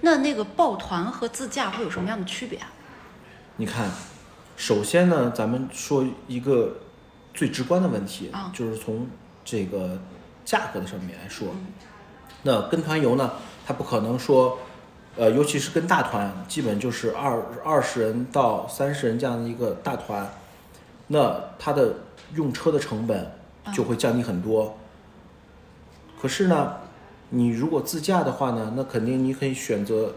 那那个抱团和自驾会有什么样的区别啊？你看，首先呢，咱们说一个最直观的问题，啊就是从这个价格的上面来说，那跟团游呢，它不可能说，呃，尤其是跟大团，基本就是二二十人到三十人这样的一个大团，那它的用车的成本就会降低很多。可是呢，你如果自驾的话呢，那肯定你可以选择，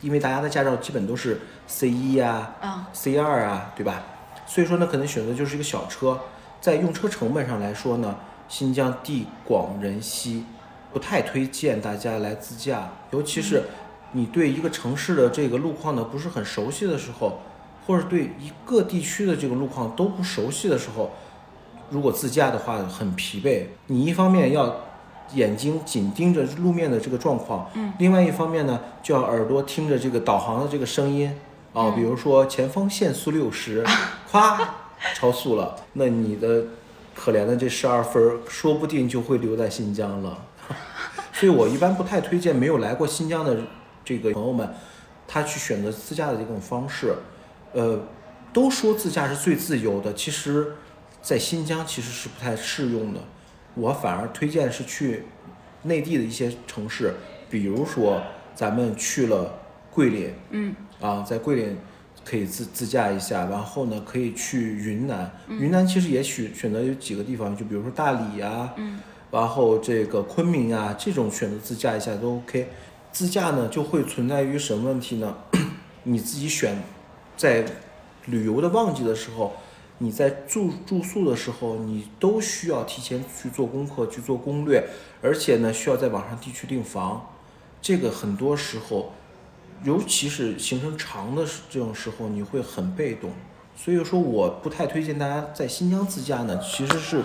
因为大家的驾照基本都是 C 一呀、啊 C 二啊，对吧？所以说呢，可能选择就是一个小车，在用车成本上来说呢，新疆地广人稀，不太推荐大家来自驾，尤其是你对一个城市的这个路况呢不是很熟悉的时候，或者对一个地区的这个路况都不熟悉的时候，如果自驾的话很疲惫。你一方面要眼睛紧盯着路面的这个状况，嗯，另外一方面呢，就要耳朵听着这个导航的这个声音啊，嗯比如说前方限速六十，咵超速了，那你的可怜的这十二分儿，说不定就会留在新疆了。所以我一般不太推荐没有来过新疆的这个朋友们，他去选择自驾的这种方式。呃，都说自驾是最自由的，其实，在新疆其实是不太适用的。我反而推荐是去内地的一些城市，比如说咱们去了桂林，嗯。啊，在桂林可以自自驾一下，然后呢可以去云南，云南其实也许选择有几个地方，就比如说大理呀、嗯。然后这个昆明啊，这种选择自驾一下都 OK。自驾呢就会存在于什么问题呢？你自己选，在旅游的旺季的时候，你在住住宿的时候，你都需要提前去做功课、去做攻略，而且呢需要在网上地区订房。这个很多时候，尤其是行程长的这种时候，你会很被动。所以说，我不太推荐大家在新疆自驾呢，其实是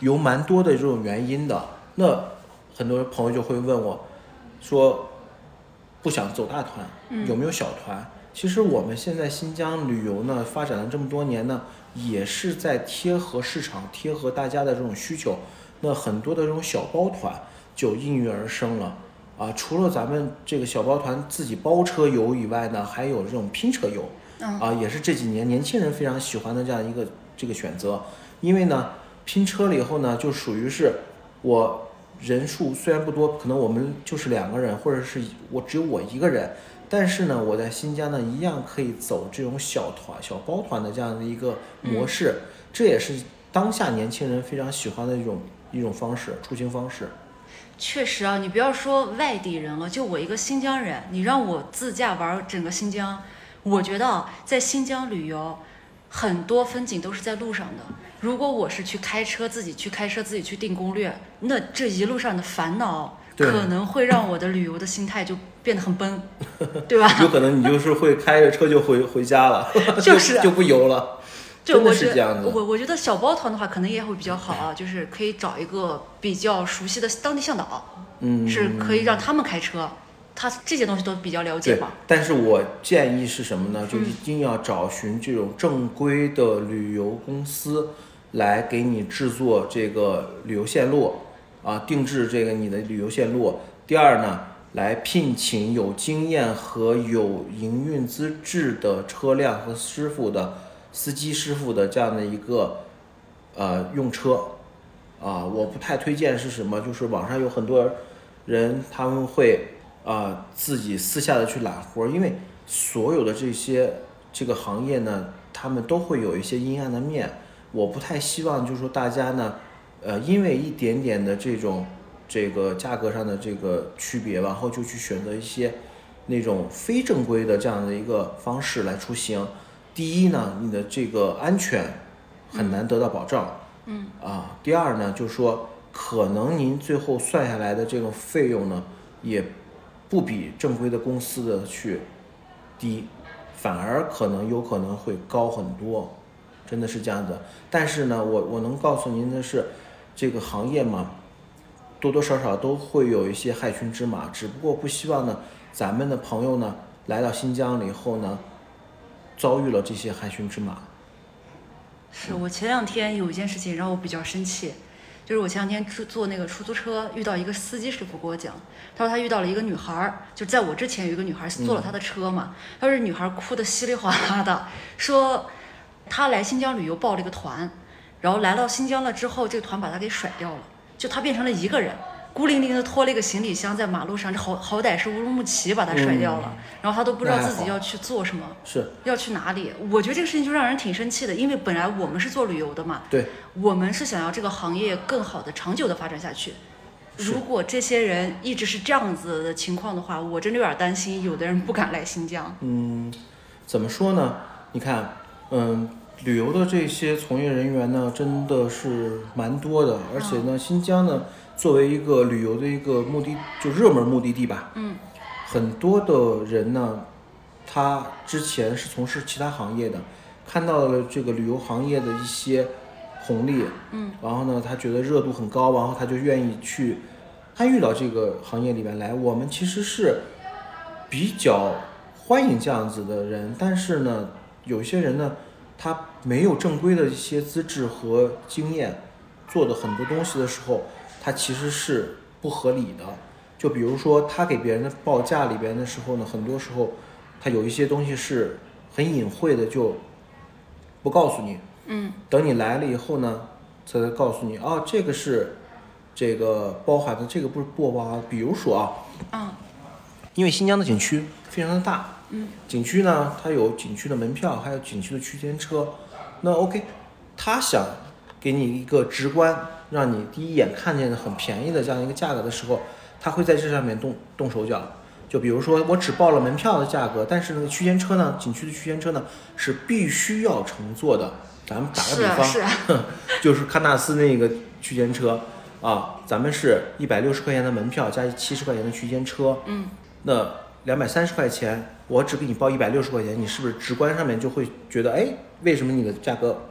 有蛮多的这种原因的。那很多朋友就会问我，说不想走大团，有没有小团？其实我们现在新疆旅游呢，发展了这么多年呢，也是在贴合市场、贴合大家的这种需求。那很多的这种小包团就应运而生了。啊，除了咱们这个小包团自己包车游以外呢，还有这种拼车游，嗯啊，也是这几年年轻人非常喜欢的这样一个这个选择。因为呢，拼车了以后呢，就属于是我人数虽然不多，可能我们就是两个人，或者是我只有我一个人，但是呢，我在新疆呢一样可以走这种小团、小包团的这样的一个模式，这也是当下年轻人非常喜欢的一种一种方式出行方式。确实啊，你不要说外地人了，就我一个新疆人，你让我自驾玩整个新疆，我觉得啊，在新疆旅游，很多风景都是在路上的。如果我是去开车，自己去开车，自己去定攻略，那这一路上的烦恼可能会让我的旅游的心态就变得很崩，对吧？有可能你就是会开着车就回回家了，就是 就不游了。对，我觉是这样子得我我觉得小包团的话，可能也会比较好啊，就是可以找一个比较熟悉的当地向导，嗯，是可以让他们开车，他这些东西都比较了解对嘛。，但是我建议是什么呢？就嗯一定要找寻这种正规的旅游公司来给你制作这个旅游线路啊，定制这个你的旅游线路。第二呢，来聘请有经验和有营运资质的车辆和师傅的司机师傅的这样的一个呃用车啊，我不太推荐是什么，就是网上有很多人他们会啊、自己私下的去揽活，因为所有的这些这个行业呢，他们都会有一些阴暗的面。我不太希望就是说大家呢，呃，因为一点点的这种这个价格上的这个区别，然后就去选择一些那种非正规的这样的一个方式来出行。第一呢，你的这个安全很难得到保障。嗯啊，第二呢，就是说可能您最后算下来的这个费用呢，也不比正规的公司的去低，反而可能有可能会高很多，真的是这样的。但是呢，我我能告诉您的是，这个行业嘛，多多少少都会有一些害群之马，只不过不希望呢，咱们的朋友呢来到新疆了以后呢，遭遇了这些害群之马。是我前两天有一件事情让我比较生气，就是我前两天坐坐那个出租车，遇到一个司机师傅给我讲，他说他遇到了一个女孩儿，就在我之前有一个女孩儿坐了他的车嘛，他说这女孩儿哭的稀里哗啦的，说她来新疆旅游报了一个团，然后来到新疆了之后，这个团把她给甩掉了，就他变成了一个人。孤零零的拖了一个行李箱在马路上，这好好歹是乌鲁木齐把他甩掉了，然后他都不知道自己要去做什么，是要去哪里。我觉得这个事情就让人挺生气的，因为本来我们是做旅游的嘛，对，我们是想要这个行业更好的、长久的发展下去。如果这些人一直是这样子的情况的话，我真的有点担心，有的人不敢来新疆。嗯，怎么说呢？你看，嗯，旅游的这些从业人员呢，真的是蛮多的，而且呢，新疆呢，作为一个旅游的一个目的，就热门目的地吧，嗯，很多的人呢，他之前是从事其他行业的，看到了这个旅游行业的一些红利，嗯，然后呢，他觉得热度很高，然后他就愿意去参与到这个行业里面来。我们其实是比较欢迎这样子的人，但是呢，有些人呢，他没有正规的一些资质和经验，做的很多东西的时候，他其实是不合理的。就比如说他给别人的报价里边的时候呢，很多时候他有一些东西是很隐晦的，就不告诉你。嗯等你来了以后呢，才会告诉你啊，这个是这个包含的，这个不是不包含。比如说啊，嗯因为新疆的景区非常的大，嗯，景区呢它有景区的门票，还有景区的区间车。那 OK，他想给你一个直观，让你第一眼看见的很便宜的这样一个价格的时候，他会在这上面动动手脚。就比如说，我只报了门票的价格，但是那个区间车呢，景区的区间车呢是必须要乘坐的。咱们打个比方，是啊是啊，就是喀纳斯那个区间车啊，咱们是一百六十块钱的门票加七十块钱的区间车，嗯那两百三十块钱，我只给你报一百六十块钱，你是不是直观上面就会觉得，哎，为什么你的价格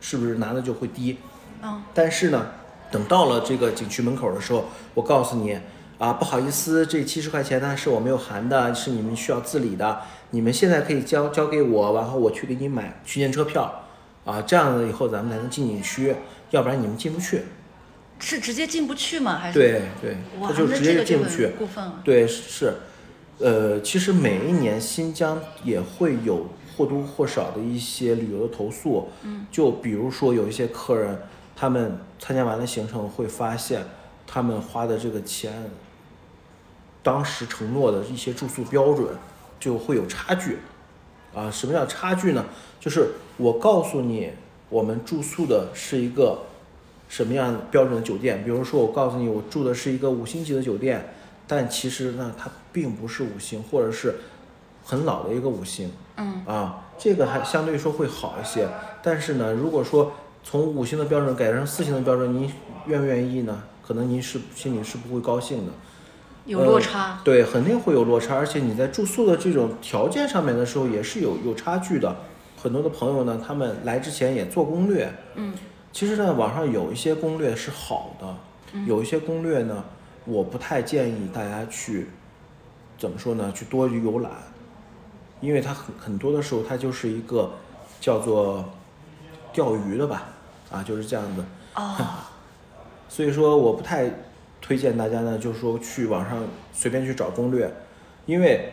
是不是拿的就会低？嗯但是呢，等到了这个景区门口的时候，我告诉你啊，不好意思，这七十块钱呢是我没有含的，是你们需要自理的，你们现在可以交交给我，然后我去给你买区间车票，啊，这样子以后咱们才能进景区，要不然你们进不去。是直接进不去吗？还是？对对，哇，他就直接就就进不去很。过分了。对，是，呃，其实每一年新疆也会有或多或少的一些旅游的投诉，嗯，就比如说有一些客人，他们参加完了行程会发现，他们花的这个钱，当时承诺的一些住宿标准就会有差距，啊，什么叫差距呢？就是我告诉你，我们住宿的是一个什么样标准的酒店，比如说我告诉你，我住的是一个五星级的酒店，但其实呢，它并不是五星，或者是很老的一个五星，嗯啊，这个还相对说会好一些。但是呢，如果说从五星的标准改成四星的标准，您愿不愿意呢？可能您是心里是不会高兴的。有落差。对，肯定会有落差，而且你在住宿的这种条件上面的时候也是有有差距的。很多的朋友呢，他们来之前也做攻略，嗯其实呢，网上有一些攻略是好的，有一些攻略呢，我不太建议大家去怎么说呢，去多游览，因为它很很多的时候它就是一个叫做钓鱼的吧，啊，就是这样子。哦，所以说我不太推荐大家呢，就是说去网上随便去找攻略，因为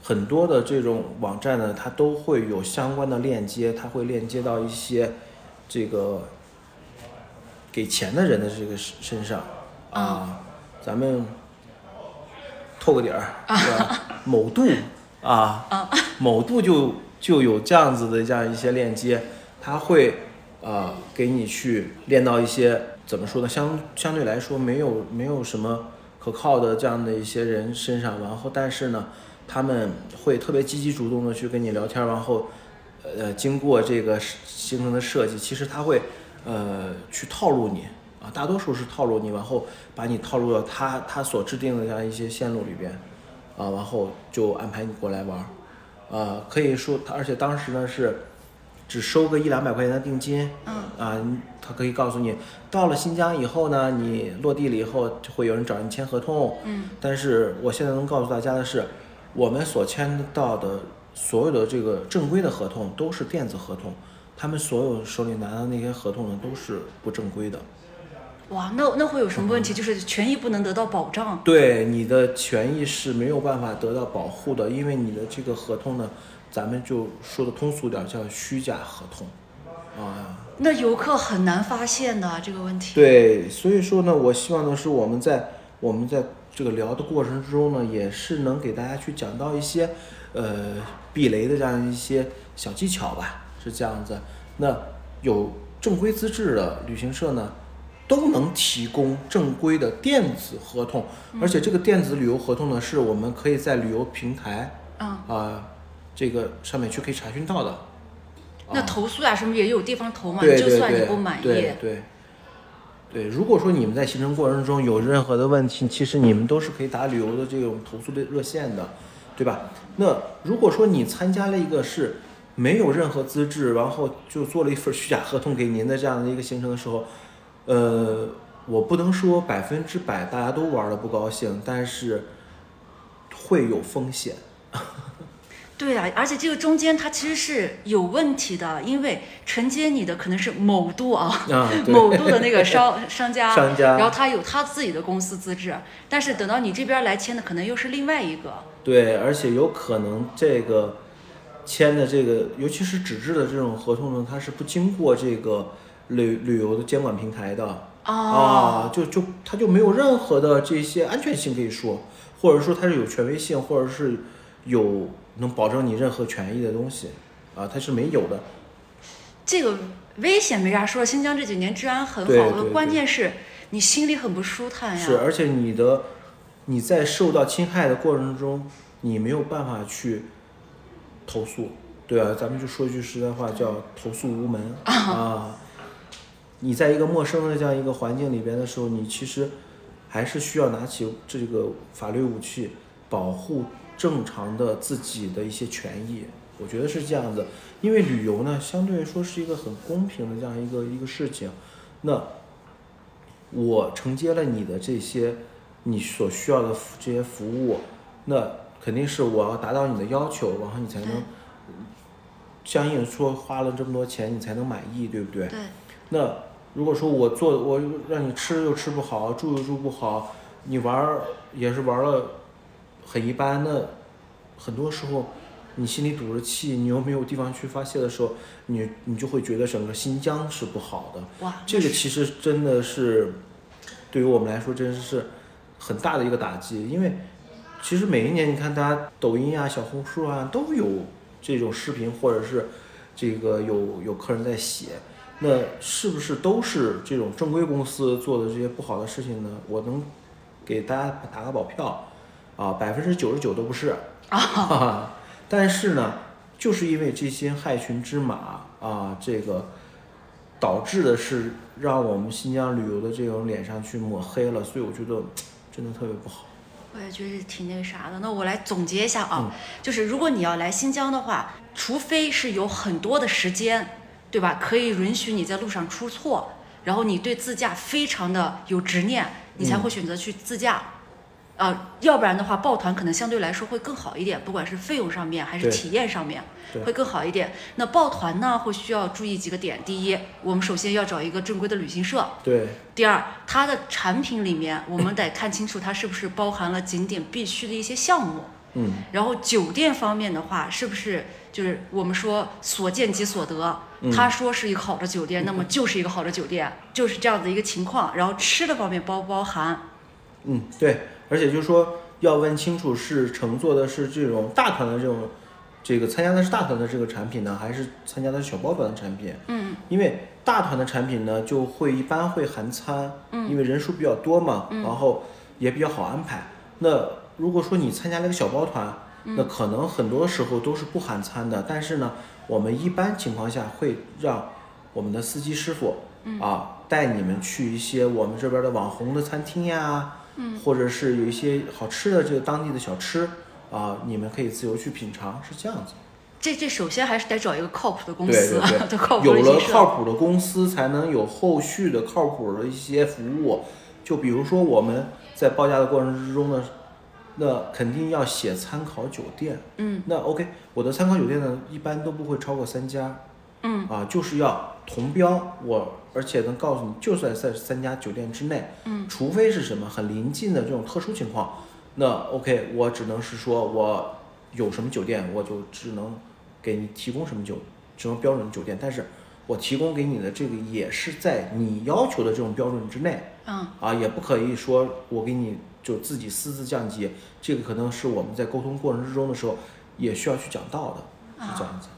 很多的这种网站呢，它都会有相关的链接，它会链接到一些这个给钱的人的这个身身上啊，咱们透个底儿，是吧？某度啊，某度就就有这样子的这样一些链接，它会啊给你去练到一些怎么说呢？相相对来说没有没有什么可靠的这样的一些人身上，然后但是呢，他们会特别积极主动的去跟你聊天，然后呃经过这个形成的设计，其实他会呃去套路你。啊，大多数是套路你，然后把你套路到他他所制定的这样一些线路里边，啊，然后就安排你过来玩儿，啊，可以说他，而且当时呢是只收个一两百块钱的定金，嗯啊，他可以告诉你，到了新疆以后呢，你落地了以后就会有人找你签合同，嗯。但是我现在能告诉大家的是，我们所签到的所有的这个正规的合同都是电子合同，他们所有手里拿的那些合同呢都是不正规的，哇，那那会有什么问题？就是权益不能得到保障。对你的权益是没有办法得到保护的，因为你的这个合同呢，咱们就说的通俗点儿叫虚假合同，啊，那游客很难发现的这个问题。对，所以说呢，我希望的是我们在我们在这个聊的过程之中呢，也是能给大家去讲到一些呃避雷的这样一些小技巧吧，是这样子。那有正规资质的旅行社呢，都能提供正规的电子合同，而且这个电子旅游合同呢，是我们可以在旅游平台嗯，啊、这个上面去可以查询到的。那投诉啊什么也有地方投嘛，对对就算你不满意，对对。对，如果说你们在行程过程中有任何的问题，其实你们都是可以打旅游的这种投诉的热线的，对吧？那如果说你参加了一个是没有任何资质，然后就做了一份虚假合同给您的这样的一个行程的时候，呃，我不能说百分之百大家都玩的不高兴，但是会有风险。对啊，而且这个中间它其实是有问题的，因为承接你的可能是某度啊，啊，某度的那个商 商家，商家然后他有他自己的公司资质，但是等到你这边来签的，可能又是另外一个。对，而且有可能这个签的这个，尤其是纸质的这种合同呢，它是不经过这个旅旅游的监管平台的哦，啊，就就它就没有任何的这些安全性可以说，或者说它是有权威性，或者是有能保证你任何权益的东西啊，它是没有的。这个危险没啥说，新疆这几年治安很好，对对对关键是你心里很不舒坦呀。是，而且你的你在受到侵害的过程中，你没有办法去投诉，对啊，咱们就说句实在话，叫投诉无门啊。你在一个陌生的这样一个环境里边的时候，你其实还是需要拿起这个法律武器，保护正常的自己的一些权益。我觉得是这样的，因为旅游呢，相对来说是一个很公平的这样一个一个事情。那我承接了你的这些你所需要的这些服务，那肯定是我要达到你的要求，然后你才能相应说花了这么多钱你才能满意，对不对？对，那如果说我做我让你吃又吃不好，住又住不好，你玩儿也是玩了很一般，的很多时候你心里堵着气，你又没有地方去发泄的时候，你你就会觉得整个新疆是不好的。哇，这个其实真的是对于我们来说，真是很大的一个打击。因为其实每一年，你看大家抖音啊、小红书啊都有这种视频，或者是这个有有客人在写，那是不是都是这种正规公司做的这些不好的事情呢？我能给大家打个保票，啊，百分之九十九都不是啊。但是呢，就是因为这些害群之马啊，这个导致的是让我们新疆旅游的这种脸上去抹黑了，所以我觉得真的特别不好。我也觉得挺那个啥的。那我来总结一下啊，嗯就是如果你要来新疆的话，除非是有很多的时间，对吧？可以允许你在路上出错，然后你对自驾非常的有执念，你才会选择去自驾。呃，要不然的话，抱团可能相对来说会更好一点，不管是费用上面还是体验上面会更好一点。那抱团呢，会需要注意几个点。第一，我们首先要找一个正规的旅行社，对，第二，它的产品里面我们得看清楚它是不是包含了景点必须的一些项目。嗯，然后酒店方面的话，是不是就是我们说所见即所得？嗯他说是一个好的酒店，那么就是一个好的酒店，就是这样的一个情况。然后吃的方面包不包含？嗯，对，而且就是说要问清楚是乘坐的是这种大团的这种，这个参加的是大团的这个产品呢，还是参加的是小包团的产品？嗯，因为大团的产品呢，就会一般会含餐，嗯，因为人数比较多嘛，然后也比较好安排。那如果说你参加了一个小包团，那可能很多时候都是不含餐的，但是呢，我们一般情况下会让我们的司机师傅，啊，带你们去一些我们这边的网红的餐厅呀，嗯，或者是有一些好吃的这个当地的小吃，啊，你们可以自由去品尝，是这样子。这这首先还是得找一个靠谱的公司，对对对。靠谱有了靠谱的公司，才能有后续的靠谱的一些服务。就比如说我们在报价的过程之中呢，那肯定要写参考酒店。嗯，那 OK，我的参考酒店呢，一般都不会超过三家。嗯啊，就是要同标，我而且能告诉你，就算在三家酒店之内，嗯，除非是什么很临近的这种特殊情况，那 OK，我只能是说我有什么酒店，我就只能给你提供什么酒，什么标准的酒店，但是我提供给你的这个也是在你要求的这种标准之内。嗯啊，也不可以说我给你就自己私自降级，这个可能是我们在沟通过程之中的时候也需要去讲到的，是这样子。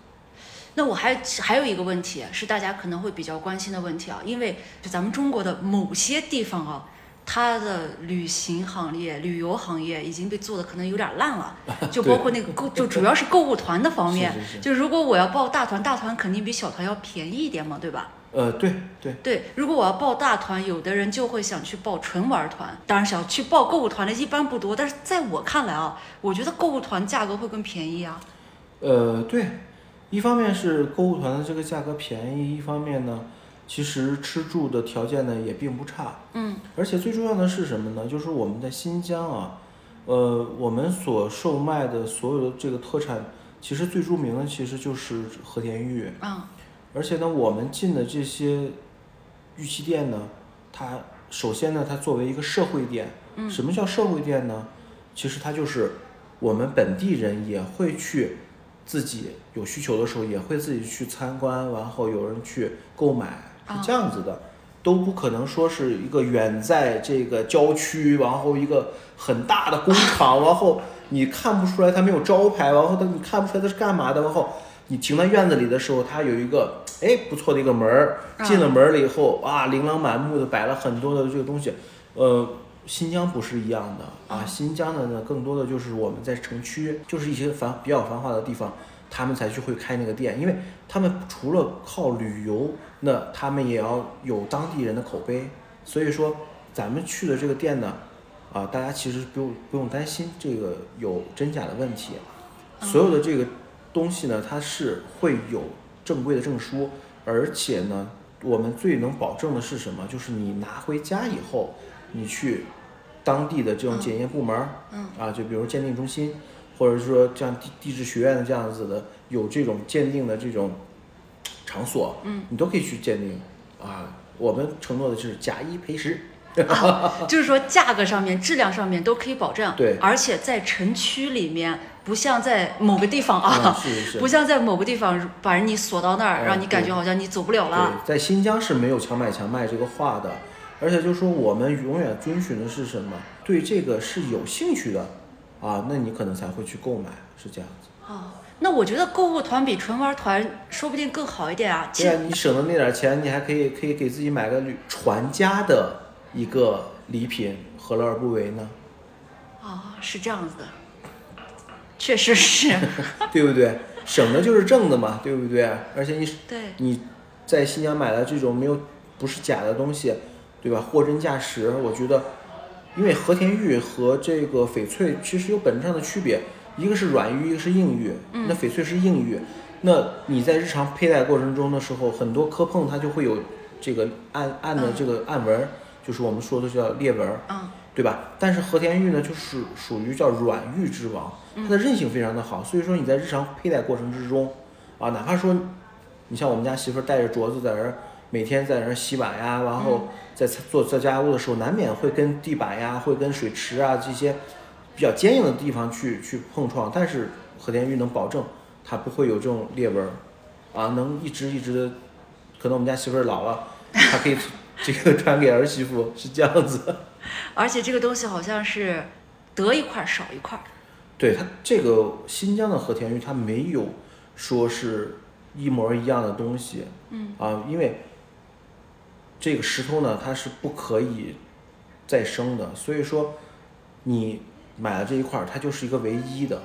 那我还还有一个问题是大家可能会比较关心的问题啊，因为就咱们中国的某些地方啊，它的旅行行业、旅游行业已经被做的可能有点烂了，就包括那个购，就主要是购物团的方面。是是是就如果我要报大团，大团肯定比小团要便宜一点嘛，对吧？呃，对对，对，如果我要报大团，有的人就会想去报纯玩团，当然想去报购物团的一般不多。但是在我看来啊，我觉得购物团价格会更便宜啊。呃对，一方面是购物团的这个价格便宜，一方面呢，其实吃住的条件呢也并不差，嗯而且最重要的是什么呢？就是我们在新疆啊，呃，我们所售卖的所有的这个特产，其实最著名的其实就是和田玉。啊而且呢，我们进的这些玉器店呢，它首先呢，它作为一个社会店，嗯什么叫社会店呢？其实它就是我们本地人也会去自己有需求的时候，也会自己去参观，然后有人去购买，是这样子的，都不可能说是一个远在这个郊区，然后一个很大的工厂，然后你看不出来它没有招牌，然后它你看不出来它是干嘛的，然后你停在院子里的时候，它有一个哎不错的一个门儿，进了门儿了以后，哇，琳琅满目的摆了很多的这个东西，呃。新疆不是一样的。啊，新疆的呢，更多的就是我们在城区，就是一些繁比较繁华的地方，他们才去会开那个店，因为他们除了靠旅游，那他们也要有当地人的口碑，所以说咱们去的这个店呢，啊，大家其实不用不用担心这个有真假的问题，所有的这个东西呢，它是会有正规的证书，而且呢，我们最能保证的是什么？就是你拿回家以后，你去当地的这种检验部门儿，嗯啊，就比如鉴定中心，或者说像地地质学院的这样子的，有这种鉴定的这种场所，嗯，你都可以去鉴定啊。我们承诺的就是假一赔十，就是说价格上面、质量上面都可以保证。对而且在城区里面，不像在某个地方啊，不像在某个地方把人你锁到那儿，哎让你感觉好像你走不了了。在新疆是没有强买强卖这个话的，而且就是说我们永远遵循的是什么？对这个是有兴趣的，啊，那你可能才会去购买，是这样子。哦，那我觉得购物团比纯玩团说不定更好一点啊。对啊，你省的那点钱，你还可以可以给自己买个旅传家的一个礼品，何乐而不为呢？哦，是这样子的，确实是。对不对？省的就是挣的嘛，对不对？而且你对，你在新疆买的这种没有不是假的东西，对吧？货真价实，我觉得，因为和田玉和这个翡翠其实有本质上的区别，一个是软玉，一个是硬玉。嗯那翡翠是硬玉，那你在日常佩戴过程中的时候，很多磕碰它就会有这个暗暗的这个暗纹儿，就是我们说的叫裂纹儿。嗯对吧？但是和田玉呢，就是属于叫软玉之王，它的韧性非常的好，所以说你在日常佩戴过程之中，啊，哪怕说你像我们家媳妇儿带着镯子在那儿，每天在那儿洗碗呀，然后在做做家务的时候，难免会跟地板呀，会跟水池啊这些比较坚硬的地方去去碰撞，但是和田玉能保证它不会有这种裂纹儿，啊，能一直一直的，可能我们家媳妇儿老了，她可以这个传给儿媳妇，是这样子。而且这个东西好像是得一块儿少一块儿。对它这个新疆的和田玉，它没有说是一模一样的东西，嗯啊，因为这个石头呢，它是不可以再生的，所以说你买了这一块，它就是一个唯一的，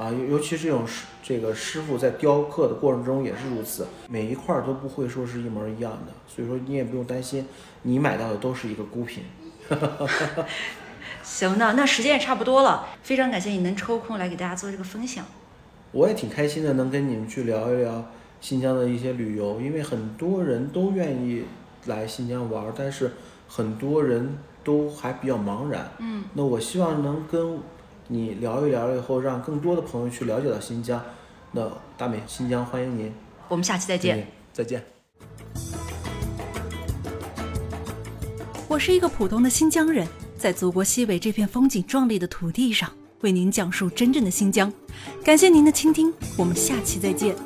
啊，尤尤其是这种师这个师傅在雕刻的过程中也是如此，每一块儿都不会说是一模一样的，所以说你也不用担心，你买到的都是一个孤品。行，那那时间也差不多了，非常感谢你能抽空来给大家做这个分享。我也挺开心的，能跟你们去聊一聊新疆的一些旅游，因为很多人都愿意来新疆玩儿，但是很多人都还比较茫然。嗯，那我希望能跟你聊一聊以后，让更多的朋友去了解到新疆。那大美，新疆欢迎您。我们下期再见。再见。我是一个普通的新疆人，在祖国西北这片风景壮丽的土地上，为您讲述真正的新疆。感谢您的倾听，我们下期再见。